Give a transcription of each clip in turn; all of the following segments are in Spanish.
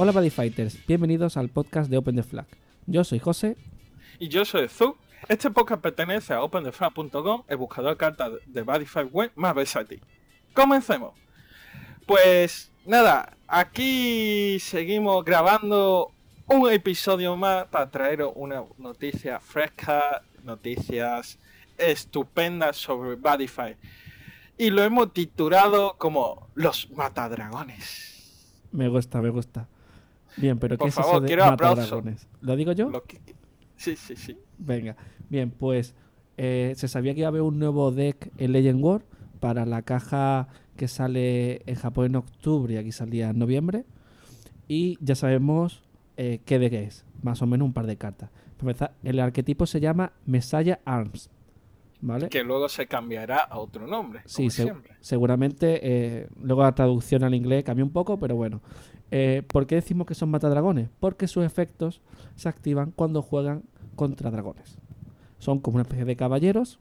Hola Buddy Fighters, bienvenidos al podcast de Open the Flag. Yo soy José. Y yo soy Zu. Este podcast pertenece a OpenTheFlag.com, el buscador de cartas de Buddy Fight web más versátil. Comencemos. Pues nada, aquí seguimos grabando un episodio más para traeros una noticia fresca, noticias estupendas sobre Bodyfy. Y lo hemos titulado como Los Matadragones. Me gusta, me gusta. Bien, pero ¿qué Por es favor, eso de quiero aplauso. Matadragones? ¿Lo digo yo? Lo que- Sí, sí, sí. Venga, bien, pues eh, se sabía que iba a haber un nuevo deck en Legend War para la caja que sale en Japón en octubre y aquí salía en noviembre. Y ya sabemos eh, qué deck es, más o menos un par de cartas. El arquetipo se llama Messiah Arms. ¿Vale? Que luego se cambiará a otro nombre. Sí, como siempre. seguramente. eh, luego la traducción al inglés cambia un poco, pero bueno. Eh, ¿Por qué decimos que son matadragones? Porque sus efectos se activan cuando juegan contra dragones. Son como una especie de caballeros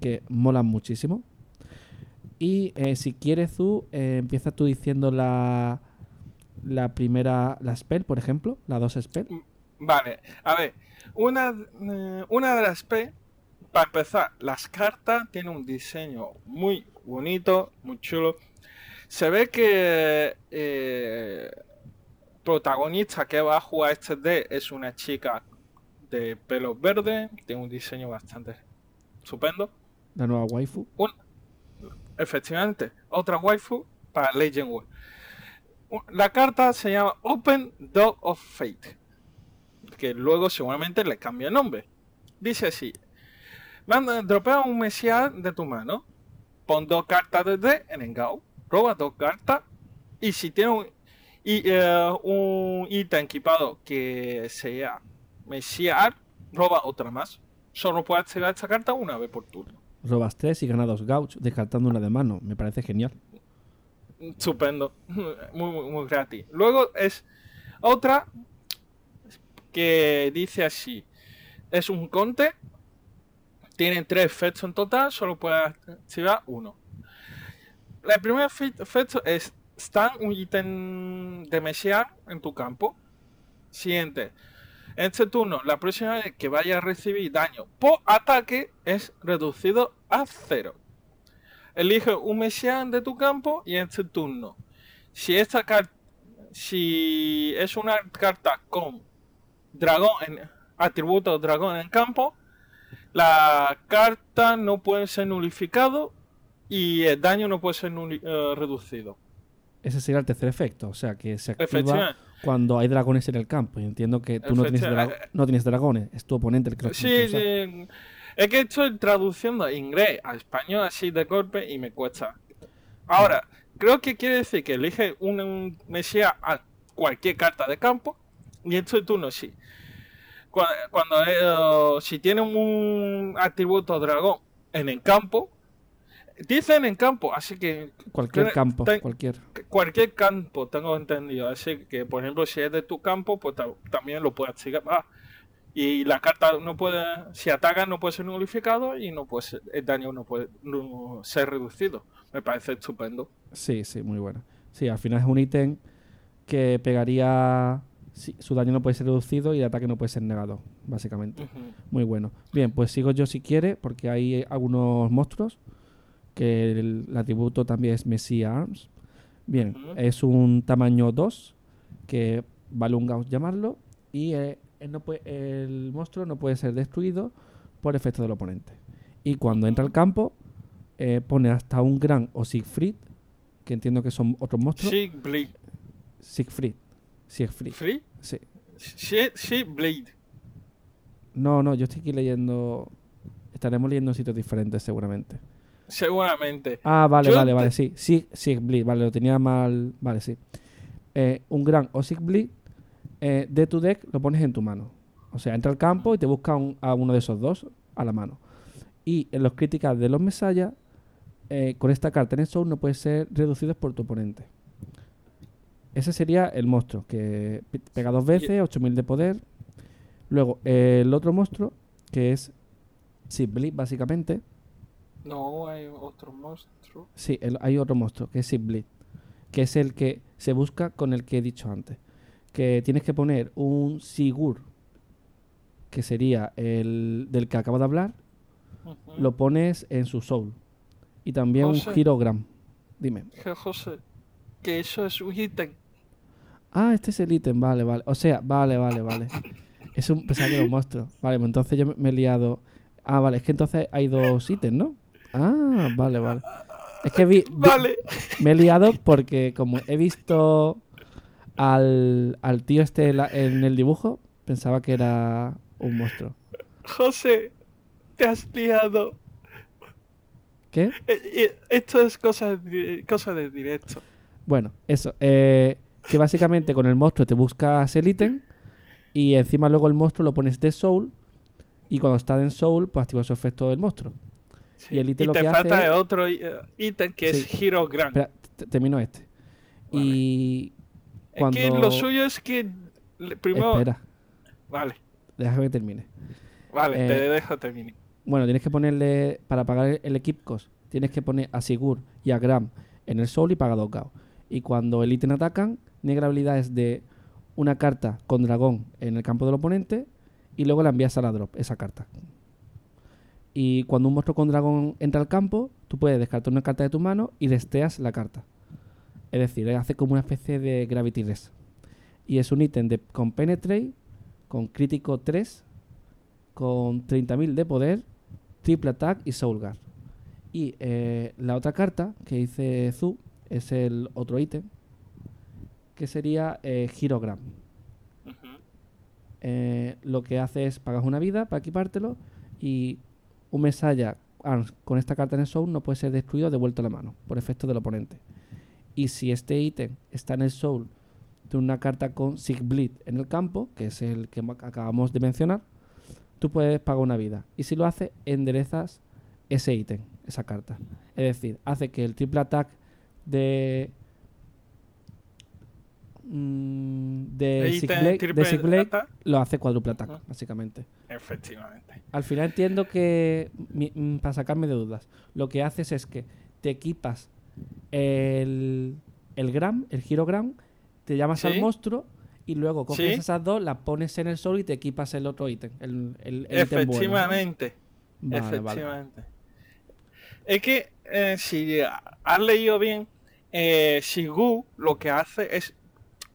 que molan muchísimo. Y eh, si quieres, tú, eh, empiezas tú diciendo la, la primera, la spell, por ejemplo, la dos spell. Vale, a ver, una, eh, una de las P, para empezar, las cartas tienen un diseño muy bonito, muy chulo. Se ve que eh, protagonista que va a jugar este D es una chica de pelo verde, tiene un diseño bastante estupendo. La nueva waifu. Efectivamente, otra waifu para Legend War. La carta se llama Open Dog of Fate, que luego seguramente le cambia el nombre. Dice así: manda, dropea un Messiah de tu mano, pon dos cartas de D en Engao, roba dos cartas, y si tiene un, y, eh, un ítem equipado que sea Messiah, roba otra más. Solo puedes activar esta carta una vez por turno. Robas tres y ganas dos gauch, descartando una de mano. Me parece genial. Estupendo, muy, muy, muy gratis. Luego es otra que dice así: es un conte, tiene tres efectos en total, solo puedes activar uno. El primer efe- efecto es: está un ítem de Messiah en tu campo. Siguiente. En este turno, la próxima vez que vaya a recibir daño por ataque es reducido a cero. Elige un Messiah de tu campo y en este turno, si esta carta, si es una carta con dragón en atributo dragón en campo, la carta no puede ser nulificado y el daño no puede ser eh, reducido. Ese sería el tercer efecto, o sea que se activa cuando hay dragones en el campo. Y entiendo que tú no tienes, no tienes dragones, es tu oponente el que los tiene Sí, sí. Es que estoy traduciendo inglés a español así de golpe y me cuesta. Ahora, creo que quiere decir que elige un, un Mesías a cualquier carta de campo y en este turno sí. Cuando, cuando eh, si tiene un atributo dragón en el campo, dicen en campo, así que Cualquier campo, ten- cualquier. cualquier campo tengo entendido. Así que, por ejemplo, si es de tu campo, pues ta- también lo puedes activar. Ah, y la carta no puede, si ataca, no puede ser nulificado y no puede ser- el daño no puede no ser reducido. Me parece estupendo. Sí, sí, muy bueno. Sí, al final es un ítem que pegaría. sí, su daño no puede ser reducido y el ataque no puede ser negado, básicamente. Muy bueno. Bien, pues sigo yo si quiere, porque hay algunos monstruos que el, el atributo también es Messiah Arms. Bien, es un tamaño 2, que vale un gauss llamarlo, y eh, él no puede- el monstruo no puede ser destruido por efecto del oponente. Y cuando entra al campo, eh, pone hasta un gran o Siegfried, que entiendo que son otros monstruos. Blade. Siegfried. Siegfried. ¿Free? Sí. Blade. No, no, yo estoy aquí leyendo. Estaremos leyendo en sitios diferentes seguramente. Seguramente. Ah, vale, Yo vale, te- vale, sí. Sí, Sigbleed, vale, lo tenía mal. Vale, sí. Eh, un gran o Sigbleed eh, de tu deck lo pones en tu mano. O sea, entra al campo y te busca un- a uno de esos dos a la mano. Y en los críticas de los Mesaya, eh, con esta carta en el show no puede ser reducidos por tu oponente. Ese sería el monstruo, que pe- pega dos veces, 8000 de poder. Luego, el otro monstruo, que es Sigbleed, básicamente. No, hay otro monstruo. Sí, el- hay otro monstruo, que es Sigbleed, que es el que se busca con el que he dicho antes. que tienes que poner un Sigur, que sería el del que acabo de hablar, lo pones en su soul. Y también un. Girogram. Dime. José, que eso es un ítem. Ah, este es el ítem, vale, vale. O sea, vale, vale, vale. Es un un monstruo. Vale, pues entonces yo me- me he liado. Ah, vale, es que entonces hay dos ítems, ¿no? Ah, vale, vale. Es que vi, vi- Vale. me he liado porque como he visto al, al tío este en la- en el dibujo, pensaba que era un monstruo. José, te has liado. ¿Qué? Eh, Esto es cosa de, cosa de directo. Bueno, eso. eh, que básicamente con el monstruo te buscas el ítem y encima luego el monstruo lo pones de soul y cuando está en soul pues activa su efecto del monstruo. Sí. Y el ítem lo te que falta hace es- otro eh, ítem que Sí. es Hero Grand. Espera, termino este. Vale. Y Es que cuando- lo suyo es que primero. espera, Vale, déjame que termine. vale, Eh, te dejo terminar. Bueno, tienes que ponerle, para pagar el equip cost, tienes que poner a Sigur y a Gram en el soul y paga dos. Y cuando el ítem atacan, negra habilidades de una carta con dragón en el campo del oponente y luego la envías a la drop, esa carta. Y cuando un monstruo con dragón entra al campo, tú puedes descartar una carta de tu mano y desteas la carta. Es decir, hace como una especie de Gravity Res. Y es un ítem de, con Penetrate, con crítico 3, con 30.000 de poder, triple attack y soul guard. Y eh, la otra carta que dice Zu es el otro ítem, que sería eh, Girogram. Eh, lo que hace es pagas una vida para equipártelo y un Arms con esta carta en el Soul no puede ser destruido o devuelto a la mano por efecto del oponente. Y si este ítem está en el Soul de una carta con Sig Bleed en el campo, que es el que acabamos de mencionar, tú puedes pagar una vida. Y si lo hace, enderezas ese ítem, esa carta. Es decir, hace que el triple attack de. Mm, de attack, lo hace cuádruple attack, Ujú. básicamente. Efectivamente. Al final entiendo que, mm, para sacarme de dudas, lo que haces es que te equipas el, el gram, el girogram, te llamas al monstruo y luego coges Sí. esas dos, las pones en el sol y te equipas el otro ítem. El, el- el ítem bueno, ¿no? Efectivamente. Vale. Efectivamente. Es que eh, si has leído bien, eh, Shigu lo que hace es,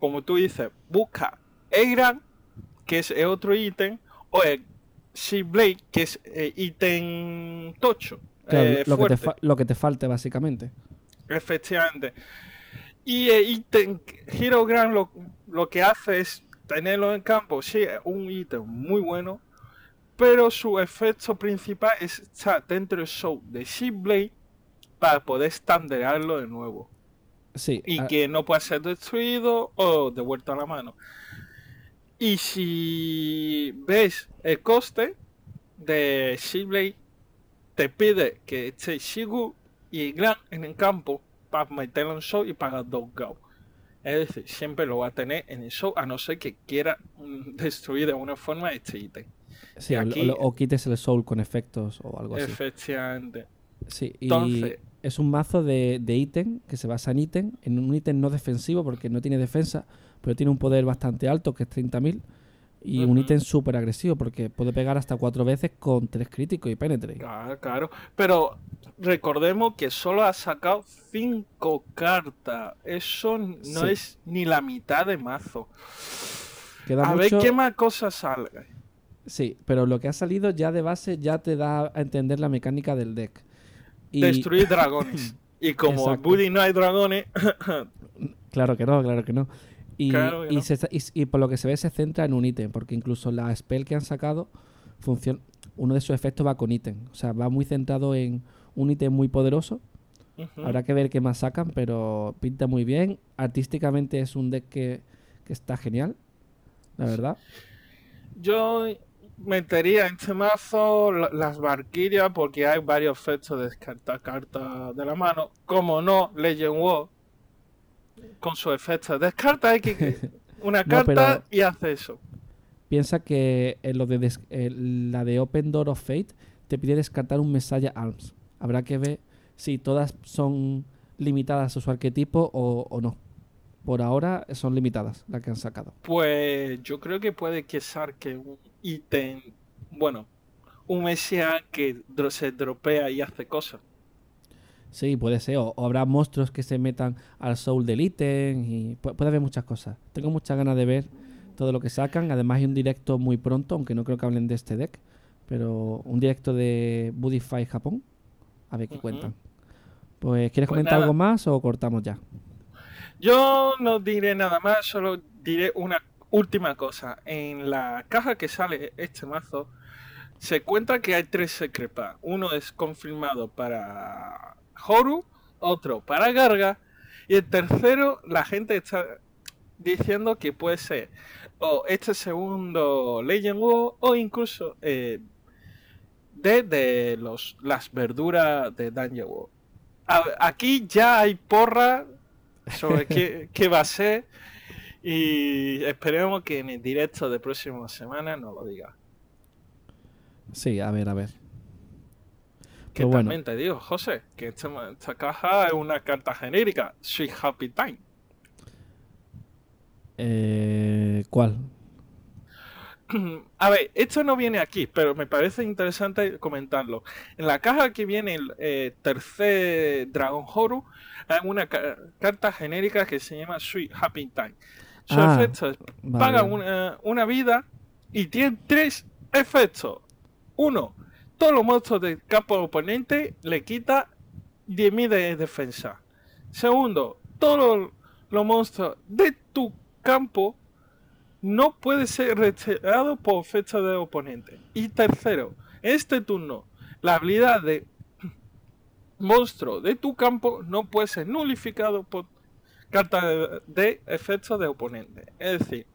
como tú dices, busca el gran, que es el otro ítem, o el Blade, que es el ítem tocho. Claro, eh, lo, que te lo que te falte, básicamente. Efectivamente. Y el ítem Hero Grand lo, lo que hace es tenerlo en campo. Sí, es un ítem muy bueno. Pero su efecto principal es estar dentro del show de Blade para poder standardarlo de nuevo. Sí. Y ah, que no pueda ser destruido o devuelto a la mano. Y si ves el coste de Blade, te pide que esté Shigu y Gran en el campo para meterlo en show y pagar dos Gao. Es decir, siempre lo va a tener en el show a no ser que quiera mm, destruir de alguna forma este ítem. sí, y o- aquí- o, o quites el soul con efectos o algo así. Efectivamente. Sí, y Entonces- es un mazo de, de ítem que se basa en ítem, en un ítem no defensivo porque no tiene defensa, pero tiene un poder bastante alto que es 30.000 y un ítem súper agresivo porque puede pegar hasta cuatro veces con tres críticos y penetre. Claro, claro. Pero recordemos que solo ha sacado cinco cartas. Eso no Sí. es ni la mitad de mazo. Queda a mucho, ver qué más cosas salga. Sí, pero lo que ha salido ya de base ya te da a entender la mecánica del deck. Y Destruir dragones. Y como en. Buddy no hay dragones, claro que no, claro que no. Y, Claro que y no. se y- por lo que se ve se centra en un ítem, porque incluso la spell que han sacado, funciona, uno de sus efectos va con ítem. O sea, va muy centrado en un ítem muy poderoso. Habrá que ver qué más sacan, pero pinta muy bien. Artísticamente es un deck que, que está genial, la verdad. yo metería en este mazo la- las Valkyrias porque hay varios efectos de descartar cartas de la mano. Como no, Legend War con su efecto. Descarta que una carta y hace eso. Piensa que en lo de des- eh, la de Open Door of Fate te pide descartar un Messiah Arms. Habrá que ver si todas son limitadas a su arquetipo o, o no. por ahora son limitadas las que han sacado. Pues yo creo que puede que saque un ítem, bueno, un MSA que se dropea y hace cosas. Sí, puede ser. O, o habrá monstruos que se metan al soul del ítem y pu- puede haber muchas cosas. Tengo muchas ganas de ver todo lo que sacan. Además hay un directo muy pronto, aunque no creo que hablen de este deck, pero un directo de Budify Japón. A ver qué cuentan. Pues, ¿quieres Pues comentar nada. algo más o cortamos ya? Yo no diré nada más, solo diré una última cosa. En la caja que sale este mazo, se cuenta que hay tres Secret Pack. Uno es confirmado para Horu, otro para Garga, y el tercero, la gente está diciendo que puede ser o este segundo Legend War o incluso eh, de, de los, las verduras de Danger War. A- Aquí ya hay porra sobre qué, qué va a ser y esperemos que en el directo de próxima semana nos lo diga. Sí, a ver, a ver. Que Pues bueno. también te digo, José, que esta, esta caja es una carta genérica, Sweet Happy Time. Eh, ¿Cuál? A ver, esto no viene aquí, pero me parece interesante comentarlo. En la caja que viene el eh, tercer Dragon Horu, hay una ca- carta genérica que se llama Sweet Happy Time. Su Ah, efecto es vale. paga una, una vida y tiene tres efectos. Uno, todos los monstruos del campo oponente le quita 10.000 de defensa. Segundo, todos los, los monstruos de tu campo no puede ser retirado por fecha de oponente. Y tercero, este turno, la habilidad de monstruo de tu campo no puede ser nulificado por carta de, efecto de oponente. Es decir,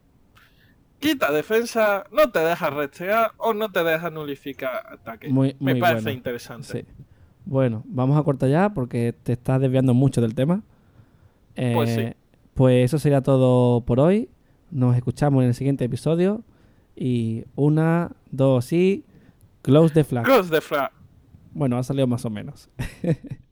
quita defensa, no te deja rastrear o no te deja nulificar ataque. Muy- Me parece bueno. interesante. Sí. Bueno, vamos a cortar ya porque te estás desviando mucho del tema. Eh, Pues sí. Pues eso sería todo por hoy. Nos escuchamos en el siguiente episodio. Y una, dos y. Close the flag. Cross the flag. Bueno, ha salido más o menos.